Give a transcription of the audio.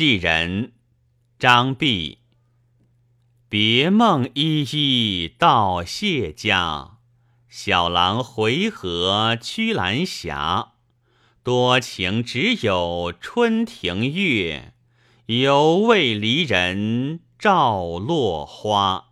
寄人，张弼。别梦依依到谢家，小郎回河曲兰霞。多情只有春庭月，犹为离人照落花。